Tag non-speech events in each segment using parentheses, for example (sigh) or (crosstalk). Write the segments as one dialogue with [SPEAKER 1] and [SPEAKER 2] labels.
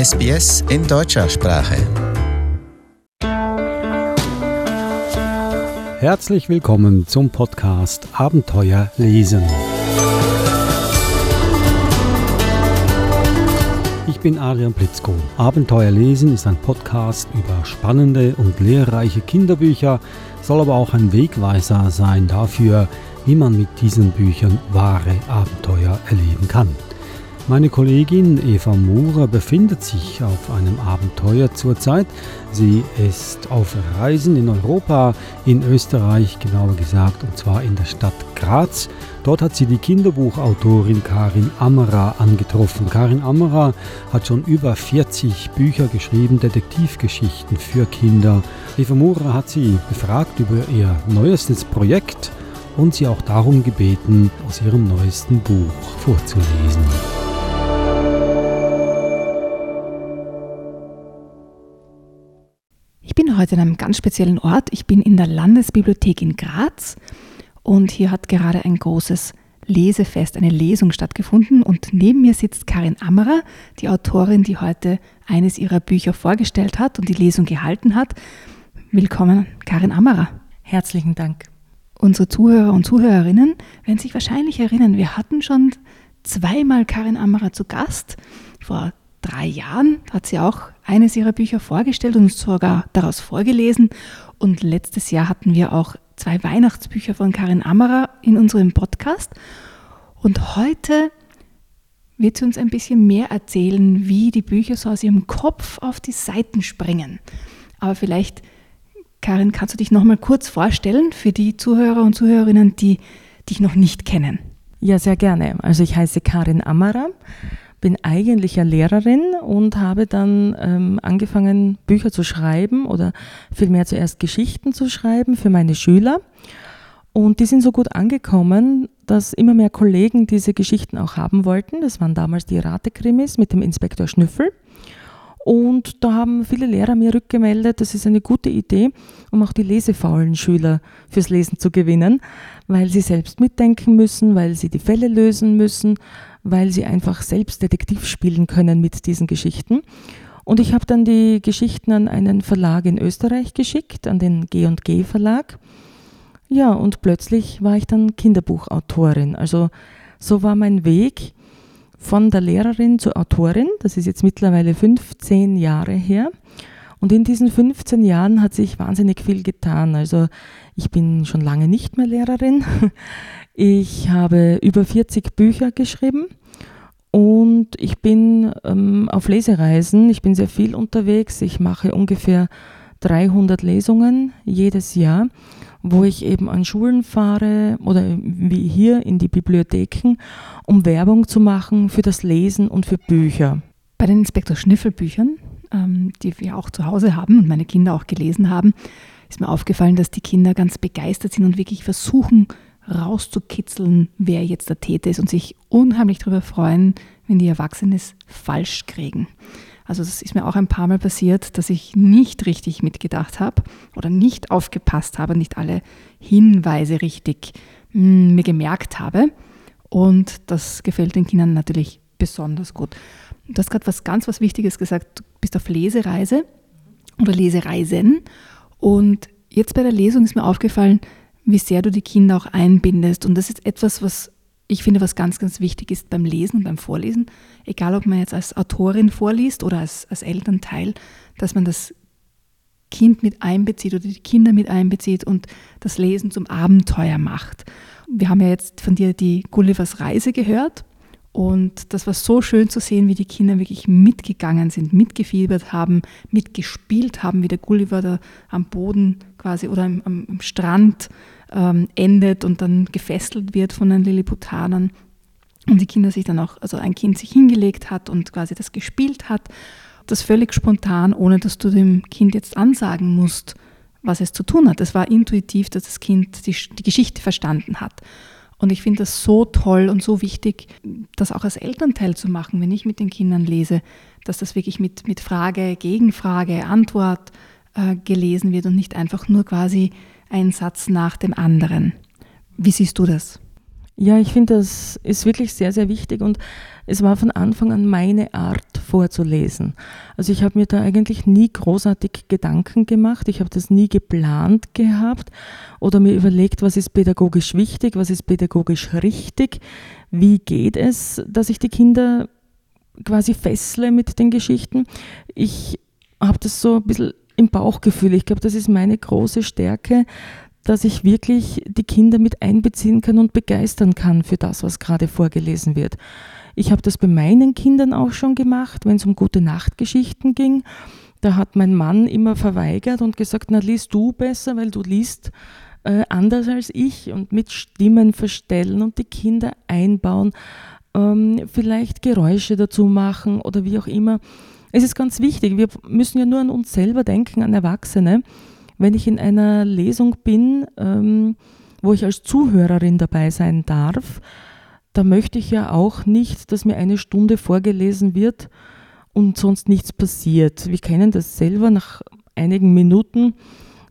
[SPEAKER 1] SBS in deutscher Sprache.
[SPEAKER 2] Herzlich willkommen zum Podcast Abenteuer lesen. Ich bin Adrian Blitzko. Abenteuer lesen ist ein Podcast über spannende und lehrreiche Kinderbücher, soll aber auch ein Wegweiser sein dafür, wie man mit diesen Büchern wahre Abenteuer erleben kann. Meine Kollegin Eva Murer befindet sich auf einem Abenteuer zurzeit. Sie ist auf Reisen in Europa, in Österreich genauer gesagt, und zwar in der Stadt Graz. Dort hat sie die Kinderbuchautorin Karin Ammerer angetroffen. Karin Ammerer hat schon über 40 Bücher geschrieben, Detektivgeschichten für Kinder. Eva Murer hat sie befragt über ihr neuestes Projekt und sie auch darum gebeten, aus ihrem neuesten Buch vorzulesen.
[SPEAKER 3] Heute an einem ganz speziellen Ort. Ich bin in der Landesbibliothek in Graz und hier hat gerade ein großes Lesefest, eine Lesung stattgefunden und neben mir sitzt Karin Ammerer, die Autorin, die heute eines ihrer Bücher vorgestellt hat und die Lesung gehalten hat. Willkommen, Karin Ammerer.
[SPEAKER 4] Herzlichen Dank.
[SPEAKER 3] Unsere Zuhörer und Zuhörerinnen werden sich wahrscheinlich erinnern, wir hatten schon zweimal Karin Ammerer zu Gast. Vor drei Jahren hat sie auch eines ihrer Bücher vorgestellt und sogar daraus vorgelesen. Und letztes Jahr hatten wir auch zwei Weihnachtsbücher von Karin Ammerer in unserem Podcast. Und heute wird sie uns ein bisschen mehr erzählen, wie die Bücher so aus ihrem Kopf auf die Seiten springen. Aber vielleicht Karin, kannst du dich noch mal kurz vorstellen für die Zuhörer und Zuhörerinnen, die dich noch nicht kennen?
[SPEAKER 4] Ja, sehr gerne. Also ich heiße Karin Amara, bin eigentlich ja Lehrerin und habe dann ähm, angefangen, Bücher zu schreiben oder vielmehr zuerst Geschichten zu schreiben für meine Schüler. Und die sind so gut angekommen, dass immer mehr Kollegen diese Geschichten auch haben wollten. Das waren damals die Ratekrimis mit dem Inspektor Schnüffel. Und da haben viele Lehrer mir rückgemeldet, das ist eine gute Idee, um auch die lesefaulen Schüler fürs Lesen zu gewinnen, weil sie selbst mitdenken müssen, weil sie die Fälle lösen müssen, weil sie einfach selbst Detektiv spielen können mit diesen Geschichten. Und ich habe dann die Geschichten an einen Verlag in Österreich geschickt, an den G&G Verlag. Ja, und plötzlich war ich dann Kinderbuchautorin. Also so war mein Weg von der Lehrerin zur Autorin. Das ist jetzt mittlerweile 15 Jahre her. Und in diesen 15 Jahren hat sich wahnsinnig viel getan. Also ich bin schon lange nicht mehr Lehrerin. Ich habe über 40 Bücher geschrieben und ich bin ähm, auf Lesereisen. Ich bin sehr viel unterwegs. Ich mache ungefähr 300 Lesungen jedes Jahr wo ich eben an Schulen fahre oder wie hier in die Bibliotheken, um Werbung zu machen für das Lesen und für Bücher.
[SPEAKER 3] Bei den Inspektor Schniffel Büchern, ähm, die wir auch zu Hause haben und meine Kinder auch gelesen haben, ist mir aufgefallen, dass die Kinder ganz begeistert sind und wirklich versuchen rauszukitzeln, wer jetzt der Täter ist und sich unheimlich darüber freuen, wenn die Erwachsenen es falsch kriegen. Also das ist mir auch ein paar Mal passiert, dass ich nicht richtig mitgedacht habe oder nicht aufgepasst habe, nicht alle Hinweise richtig hm, mir gemerkt habe. Und das gefällt den Kindern natürlich besonders gut. Du hast gerade was ganz was Wichtiges gesagt. Du bist auf Lesereise oder Lesereisen. Und jetzt bei der Lesung ist mir aufgefallen, wie sehr du die Kinder auch einbindest. Und das ist etwas, was ich finde, was ganz, ganz wichtig ist beim Lesen und beim Vorlesen, egal ob man jetzt als Autorin vorliest oder als, als Elternteil, dass man das Kind mit einbezieht oder die Kinder mit einbezieht und das Lesen zum Abenteuer macht. Wir haben ja jetzt von dir die Gullivers Reise gehört und das war so schön zu sehen, wie die Kinder wirklich mitgegangen sind, mitgefiebert haben, mitgespielt haben, wie der Gulliver da am Boden quasi oder am, am Strand ähm, endet und dann gefesselt wird von den Lilliputanern. Und die Kinder sich dann auch, also ein Kind sich hingelegt hat und quasi das gespielt hat. Das völlig spontan, ohne dass du dem Kind jetzt ansagen musst, was es zu tun hat. Es war intuitiv, dass das Kind die, die Geschichte verstanden hat. Und ich finde das so toll und so wichtig, das auch als Elternteil zu machen, wenn ich mit den Kindern lese, dass das wirklich mit, mit Frage, Gegenfrage, Antwort äh, gelesen wird und nicht einfach nur quasi ein Satz nach dem anderen. Wie siehst du das?
[SPEAKER 4] Ja, ich finde, das ist wirklich sehr, sehr wichtig und es war von Anfang an meine Art vorzulesen. Also ich habe mir da eigentlich nie großartig Gedanken gemacht, ich habe das nie geplant gehabt oder mir überlegt, was ist pädagogisch wichtig, was ist pädagogisch richtig, wie geht es, dass ich die Kinder quasi fessle mit den Geschichten. Ich habe das so ein bisschen im Bauchgefühl. Ich glaube, das ist meine große Stärke, dass ich wirklich die Kinder mit einbeziehen kann und begeistern kann für das, was gerade vorgelesen wird. Ich habe das bei meinen Kindern auch schon gemacht, wenn es um gute Nachtgeschichten ging. Da hat mein Mann immer verweigert und gesagt, na liest du besser, weil du liest äh, anders als ich und mit Stimmen verstellen und die Kinder einbauen, ähm, vielleicht Geräusche dazu machen oder wie auch immer. Es ist ganz wichtig, wir müssen ja nur an uns selber denken, an Erwachsene wenn ich in einer Lesung bin, ähm, wo ich als Zuhörerin dabei sein darf, da möchte ich ja auch nicht, dass mir eine Stunde vorgelesen wird und sonst nichts passiert. Wir kennen das selber. Nach einigen Minuten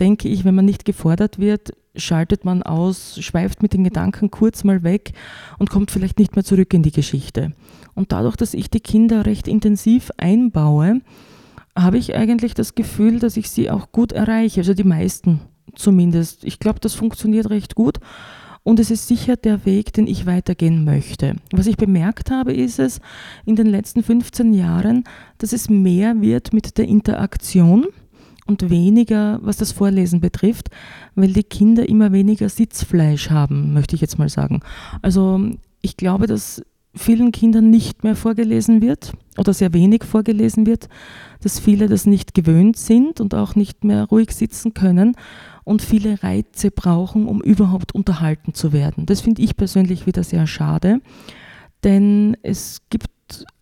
[SPEAKER 4] denke ich, wenn man nicht gefordert wird, schaltet man aus, schweift mit den Gedanken kurz mal weg und kommt vielleicht nicht mehr zurück in die Geschichte. Und dadurch, dass ich die Kinder recht intensiv einbaue, habe ich eigentlich das Gefühl, dass ich sie auch gut erreiche, also die meisten zumindest. Ich glaube, das funktioniert recht gut und es ist sicher der Weg, den ich weitergehen möchte. Was ich bemerkt habe, ist es in den letzten 15 Jahren, dass es mehr wird mit der Interaktion und weniger, was das Vorlesen betrifft, weil die Kinder immer weniger Sitzfleisch haben, möchte ich jetzt mal sagen. Also ich glaube, dass vielen Kindern nicht mehr vorgelesen wird oder sehr wenig vorgelesen wird, dass viele das nicht gewöhnt sind und auch nicht mehr ruhig sitzen können und viele Reize brauchen, um überhaupt unterhalten zu werden. Das finde ich persönlich wieder sehr schade, denn es gibt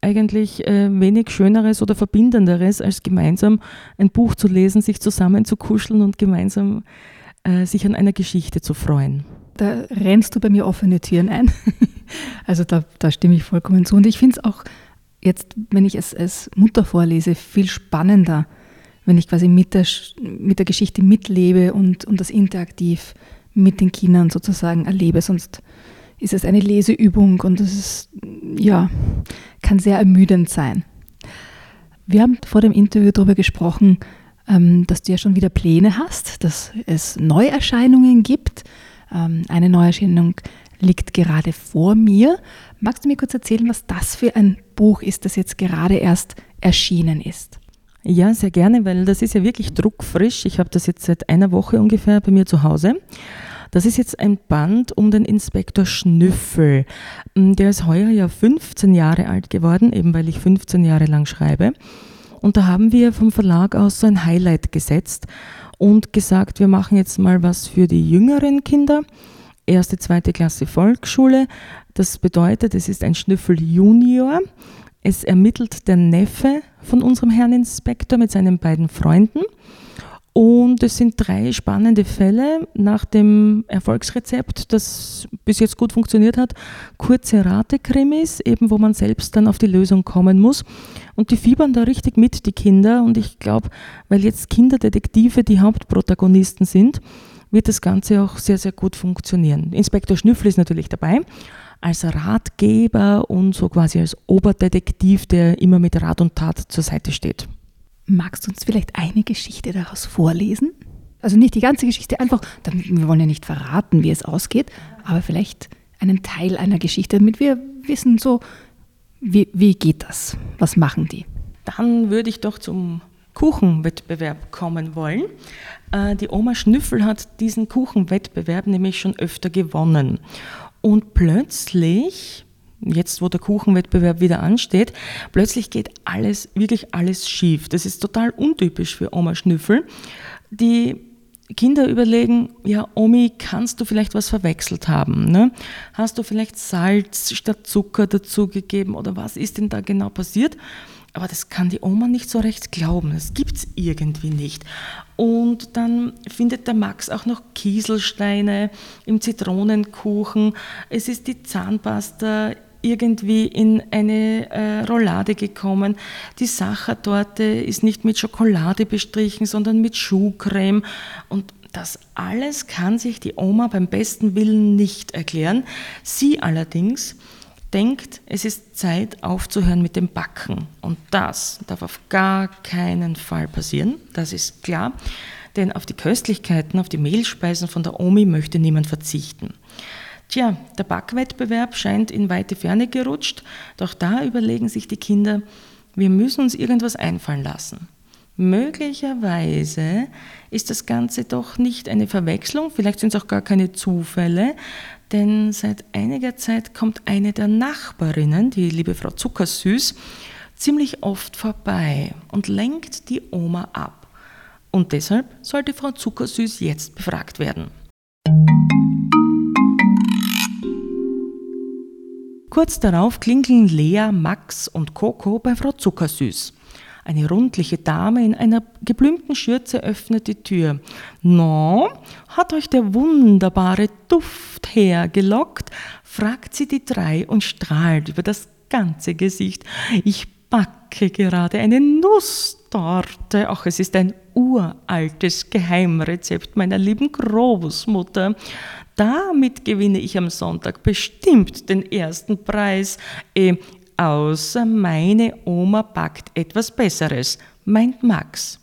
[SPEAKER 4] eigentlich äh, wenig Schöneres oder Verbindenderes, als gemeinsam ein Buch zu lesen, sich zusammen zu kuscheln und gemeinsam äh, sich an einer Geschichte zu freuen.
[SPEAKER 3] Da rennst du bei mir offene Türen ein. (laughs) also da, da stimme ich vollkommen zu. Und ich finde es auch jetzt, wenn ich es als Mutter vorlese, viel spannender, wenn ich quasi mit der, mit der Geschichte mitlebe und, und das interaktiv mit den Kindern sozusagen erlebe. Sonst ist es eine Leseübung und das ist, ja, kann sehr ermüdend sein. Wir haben vor dem Interview darüber gesprochen, ähm, dass du ja schon wieder Pläne hast, dass es Neuerscheinungen gibt. Ähm, eine Neuerscheinung liegt gerade vor mir. Magst du mir kurz erzählen, was das für ein Buch ist, das jetzt gerade erst erschienen ist?
[SPEAKER 4] Ja, sehr gerne, weil das ist ja wirklich druckfrisch. Ich habe das jetzt seit einer Woche ungefähr bei mir zu Hause. Das ist jetzt ein Band um den Inspektor Schnüffel. Mm, der ist heuer ja 15 Jahre alt geworden, eben weil ich 15 Jahre lang schreibe. Und da haben wir vom Verlag aus so ein Highlight gesetzt und gesagt, wir machen jetzt mal was für die jüngeren Kinder erste, zweite Klasse Volksschule. Das bedeutet, es ist ein Schnüffel Junior. Es ermittelt der Neffe von unserem Herrn Inspektor mit seinen beiden Freunden. Und es sind drei spannende Fälle nach dem Erfolgsrezept, das bis jetzt gut funktioniert hat. Kurze Ratekrimis, eben wo man selbst dann auf die Lösung kommen muss. Und die fiebern da richtig mit, die Kinder. Und ich glaube, weil jetzt Kinderdetektive die Hauptprotagonisten sind, wird das Ganze auch sehr, sehr gut funktionieren. Inspektor Schnüffel ist natürlich dabei als Ratgeber und so quasi als Oberdetektiv, der immer mit Rat und Tat zur Seite steht.
[SPEAKER 3] Magst du uns vielleicht eine Geschichte daraus vorlesen? Also nicht die ganze Geschichte, einfach, wir wollen ja nicht verraten, wie es ausgeht, aber vielleicht einen Teil einer Geschichte, damit wir wissen, so, wie, wie geht das? Was machen die?
[SPEAKER 4] Dann würde ich doch zum Kuchenwettbewerb kommen wollen. Äh, die Oma Schnüffel hat diesen Kuchenwettbewerb nämlich schon öfter gewonnen. Und plötzlich, jetzt wo der Kuchenwettbewerb wieder ansteht, plötzlich geht alles, wirklich alles schief. Das ist total untypisch für Oma Schnüffel. Die Kinder überlegen, ja, Omi, kannst du vielleicht was verwechselt haben? Ne? Hast du vielleicht Salz statt Zucker dazugegeben oder was ist denn da genau passiert? Aber das kann die Oma nicht so recht glauben. Das gibt es irgendwie nicht. Und dann findet der Max auch noch Kieselsteine im Zitronenkuchen. Es ist die Zahnpasta irgendwie in eine äh, Roulade gekommen. Die Sachertorte ist nicht mit Schokolade bestrichen, sondern mit Schuhcreme. Und das alles kann sich die Oma beim besten Willen nicht erklären. Sie allerdings denkt, es ist Zeit aufzuhören mit dem Backen. Und das darf auf gar keinen Fall passieren, das ist klar. Denn auf die Köstlichkeiten, auf die Mehlspeisen von der Omi möchte niemand verzichten. Tja, der Backwettbewerb scheint in weite Ferne gerutscht, doch da überlegen sich die Kinder, wir müssen uns irgendwas einfallen lassen. Möglicherweise ist das Ganze doch nicht eine Verwechslung, vielleicht sind es auch gar keine Zufälle, denn seit einiger Zeit kommt eine der Nachbarinnen, die liebe Frau Zuckersüß, ziemlich oft vorbei und lenkt die Oma ab. Und deshalb sollte Frau Zuckersüß jetzt befragt werden. Kurz darauf klingeln Lea, Max und Coco bei Frau Zuckersüß. Eine rundliche Dame in einer geblümten Schürze öffnet die Tür. No, hat euch der wunderbare Duft hergelockt? fragt sie die drei und strahlt über das ganze Gesicht. Ich backe gerade eine Nusstorte. Ach, es ist ein uraltes Geheimrezept meiner lieben Großmutter. Damit gewinne ich am Sonntag bestimmt den ersten Preis. Eh, außer meine Oma backt etwas Besseres, meint Max.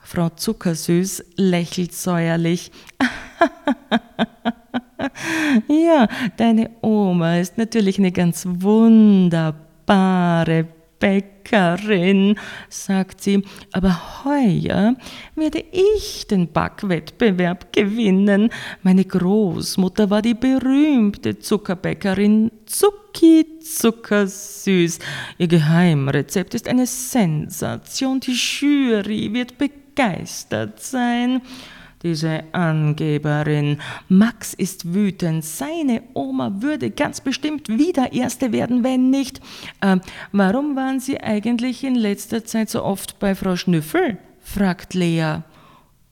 [SPEAKER 4] Frau Zuckersüß lächelt säuerlich. (laughs) ja, deine Oma ist natürlich eine ganz wunderbare Bäckerin, sagt sie, aber heuer werde ich den Backwettbewerb gewinnen. Meine Großmutter war die berühmte Zuckerbäckerin Zucki Zuckersüß. Ihr Geheimrezept ist eine Sensation. Die Jury wird begeistert sein. Diese Angeberin. Max ist wütend. Seine Oma würde ganz bestimmt wieder Erste werden, wenn nicht. Äh, warum waren Sie eigentlich in letzter Zeit so oft bei Frau Schnüffel? fragt Lea.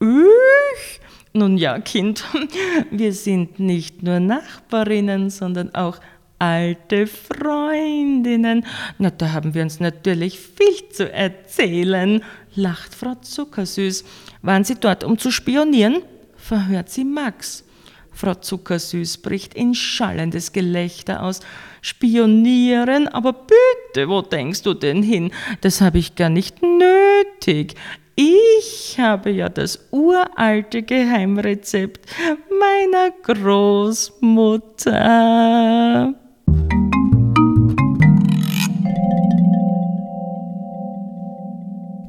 [SPEAKER 4] Ich? Nun ja, Kind, (laughs) wir sind nicht nur Nachbarinnen, sondern auch alte Freundinnen. Na, da haben wir uns natürlich viel zu erzählen, lacht Frau Zuckersüß. Waren Sie dort, um zu spionieren? verhört sie Max. Frau Zuckersüß bricht in schallendes Gelächter aus. Spionieren? Aber bitte, wo denkst du denn hin? Das habe ich gar nicht nötig. Ich habe ja das uralte Geheimrezept meiner Großmutter.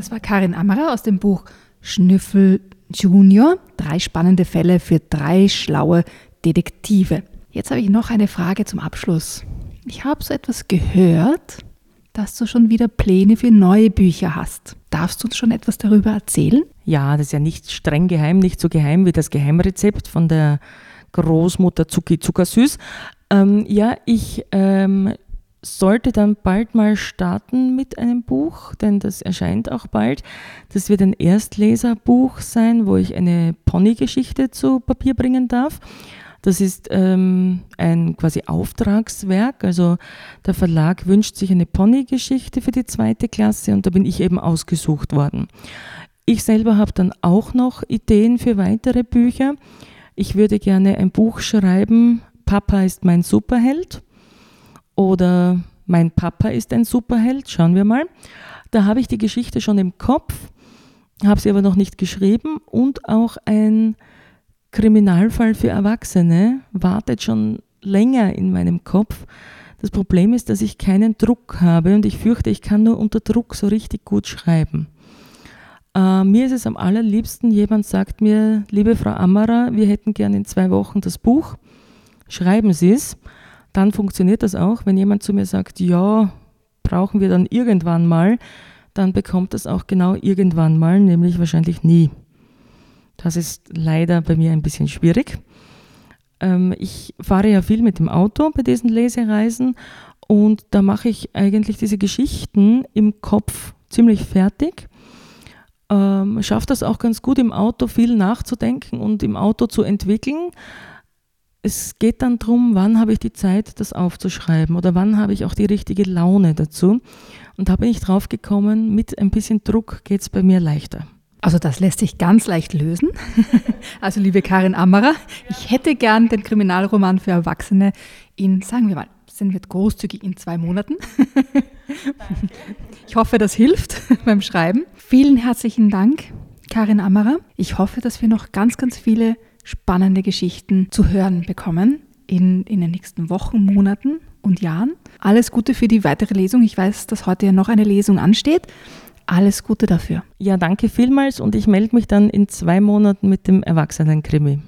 [SPEAKER 3] Das war Karin Ammerer aus dem Buch Schnüffel Junior. Drei spannende Fälle für drei schlaue Detektive. Jetzt habe ich noch eine Frage zum Abschluss. Ich habe so etwas gehört, dass du schon wieder Pläne für neue Bücher hast. Darfst du uns schon etwas darüber erzählen?
[SPEAKER 4] Ja, das ist ja nicht streng geheim, nicht so geheim wie das Geheimrezept von der Großmutter Zucki Zuckersüß. Ähm, ja, ich ähm, sollte dann bald mal starten mit einem Buch, denn das erscheint auch bald. Das wird ein Erstleserbuch sein, wo ich eine Ponygeschichte zu Papier bringen darf. Das ist ähm, ein quasi Auftragswerk. Also der Verlag wünscht sich eine Ponygeschichte für die zweite Klasse und da bin ich eben ausgesucht worden. Ich selber habe dann auch noch Ideen für weitere Bücher. Ich würde gerne ein Buch schreiben, Papa ist mein Superheld oder Mein Papa ist ein Superheld, schauen wir mal. Da habe ich die Geschichte schon im Kopf, habe sie aber noch nicht geschrieben und auch ein Kriminalfall für Erwachsene wartet schon länger in meinem Kopf. Das Problem ist, dass ich keinen Druck habe und ich fürchte, ich kann nur unter Druck so richtig gut schreiben. Äh, mir ist es am allerliebsten, jemand sagt mir, liebe Frau Ammerer, wir hätten gern in zwei Wochen das Buch, schreiben Sie es dann funktioniert das auch. Wenn jemand zu mir sagt, ja, brauchen wir dann irgendwann mal, dann bekommt das auch genau irgendwann mal, nämlich wahrscheinlich nie. Das ist leider bei mir ein bisschen schwierig. Ähm, ich fahre ja viel mit dem Auto bei diesen Lesereisen und da mache ich eigentlich diese Geschichten im Kopf ziemlich fertig. Ähm, schaffe das auch ganz gut im Auto viel nachzudenken und im Auto zu entwickeln es geht dann darum, wann habe ich die Zeit, das aufzuschreiben oder wann habe ich auch die richtige Laune dazu. Und da bin ich drauf gekommen, mit ein bisschen Druck geht es bei mir leichter.
[SPEAKER 3] Also das lässt sich ganz leicht lösen. (laughs) Also liebe Karin Ammerer, ich hätte gern den Kriminalroman für Erwachsene in, sagen wir mal, sind wir großzügig in zwei Monaten. (laughs) Ich hoffe, das hilft (laughs) beim Schreiben. Vielen herzlichen Dank, Karin Ammerer. Ich hoffe, dass wir noch ganz, ganz viele spannende Geschichten zu hören bekommen in, in den nächsten Wochen, Monaten und Jahren. Alles Gute für die weitere Lesung. Ich weiß, dass heute ja noch eine Lesung ansteht. Alles Gute dafür.
[SPEAKER 4] Ja, danke vielmals und ich melde mich dann in zwei Monaten mit dem Erwachsenen-Krimi.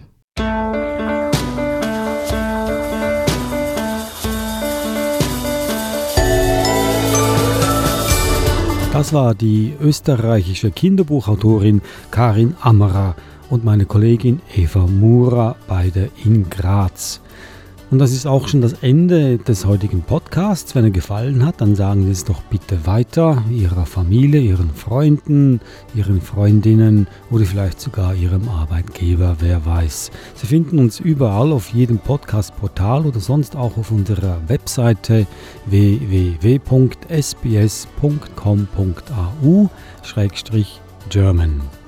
[SPEAKER 2] Das war die österreichische Kinderbuchautorin Karin Ammerer und meine Kollegin Eva Mura, beide in Graz. Und das ist auch schon das Ende des heutigen Podcasts. Wenn er gefallen hat, dann sagen Sie es doch bitte weiter Ihrer Familie, Ihren Freunden, Ihren Freundinnen oder vielleicht sogar Ihrem Arbeitgeber, wer weiß. Sie finden uns überall auf jedem Podcast-Portal oder sonst auch auf unserer Webseite www.sbs.com.au-german.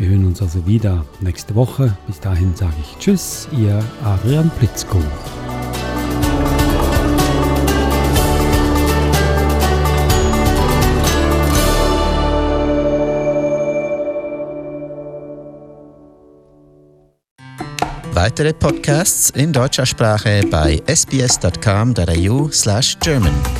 [SPEAKER 2] Wir hören uns also wieder nächste Woche. Bis dahin sage ich Tschüss, Ihr Adrian Plitzko.
[SPEAKER 1] Weitere Podcasts in deutscher Sprache bei sbs.com.au/german.